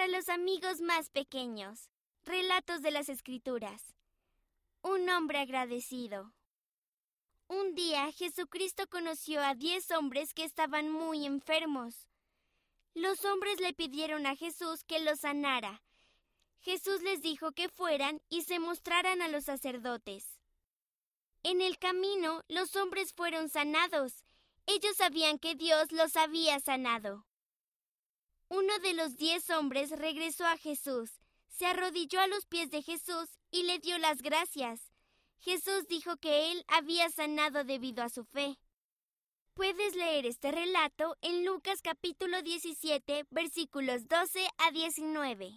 para los amigos más pequeños. Relatos de las Escrituras. Un hombre agradecido. Un día Jesucristo conoció a diez hombres que estaban muy enfermos. Los hombres le pidieron a Jesús que los sanara. Jesús les dijo que fueran y se mostraran a los sacerdotes. En el camino los hombres fueron sanados. Ellos sabían que Dios los había sanado. Uno de los diez hombres regresó a Jesús, se arrodilló a los pies de Jesús y le dio las gracias. Jesús dijo que él había sanado debido a su fe. Puedes leer este relato en Lucas capítulo 17 versículos 12 a 19.